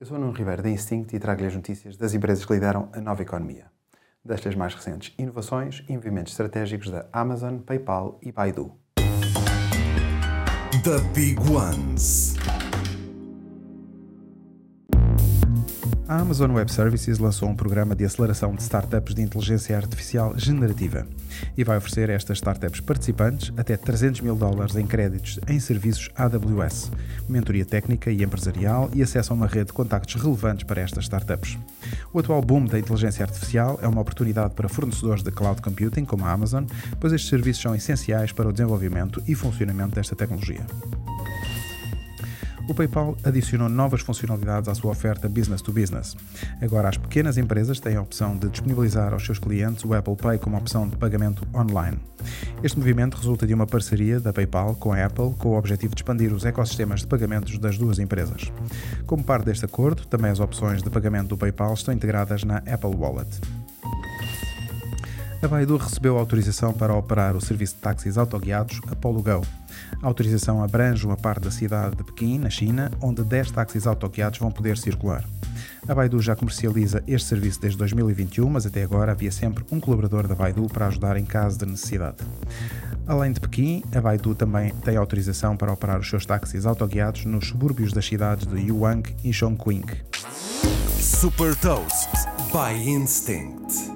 Eu sou Nuno Ribeiro da Instinct e trago-lhe as notícias das empresas que lideram a nova economia. Destas mais recentes inovações e movimentos estratégicos da Amazon, PayPal e Baidu. The Big Ones. A Amazon Web Services lançou um programa de aceleração de startups de inteligência artificial generativa e vai oferecer a estas startups participantes até 300 mil dólares em créditos em serviços AWS, mentoria técnica e empresarial e acesso a uma rede de contactos relevantes para estas startups. O atual boom da inteligência artificial é uma oportunidade para fornecedores de cloud computing como a Amazon, pois estes serviços são essenciais para o desenvolvimento e funcionamento desta tecnologia. O PayPal adicionou novas funcionalidades à sua oferta business to business. Agora, as pequenas empresas têm a opção de disponibilizar aos seus clientes o Apple Pay como opção de pagamento online. Este movimento resulta de uma parceria da PayPal com a Apple com o objetivo de expandir os ecossistemas de pagamentos das duas empresas. Como parte deste acordo, também as opções de pagamento do PayPal estão integradas na Apple Wallet. A Baidu recebeu autorização para operar o serviço de táxis autoguiados Apollo Go. A autorização abrange uma parte da cidade de Pequim, na China, onde 10 táxis autoguiados vão poder circular. A Baidu já comercializa este serviço desde 2021, mas até agora havia sempre um colaborador da Baidu para ajudar em caso de necessidade. Além de Pequim, a Baidu também tem autorização para operar os seus táxis autoguiados nos subúrbios das cidades de Yuang e Chongqing. Super Toast by Instinct.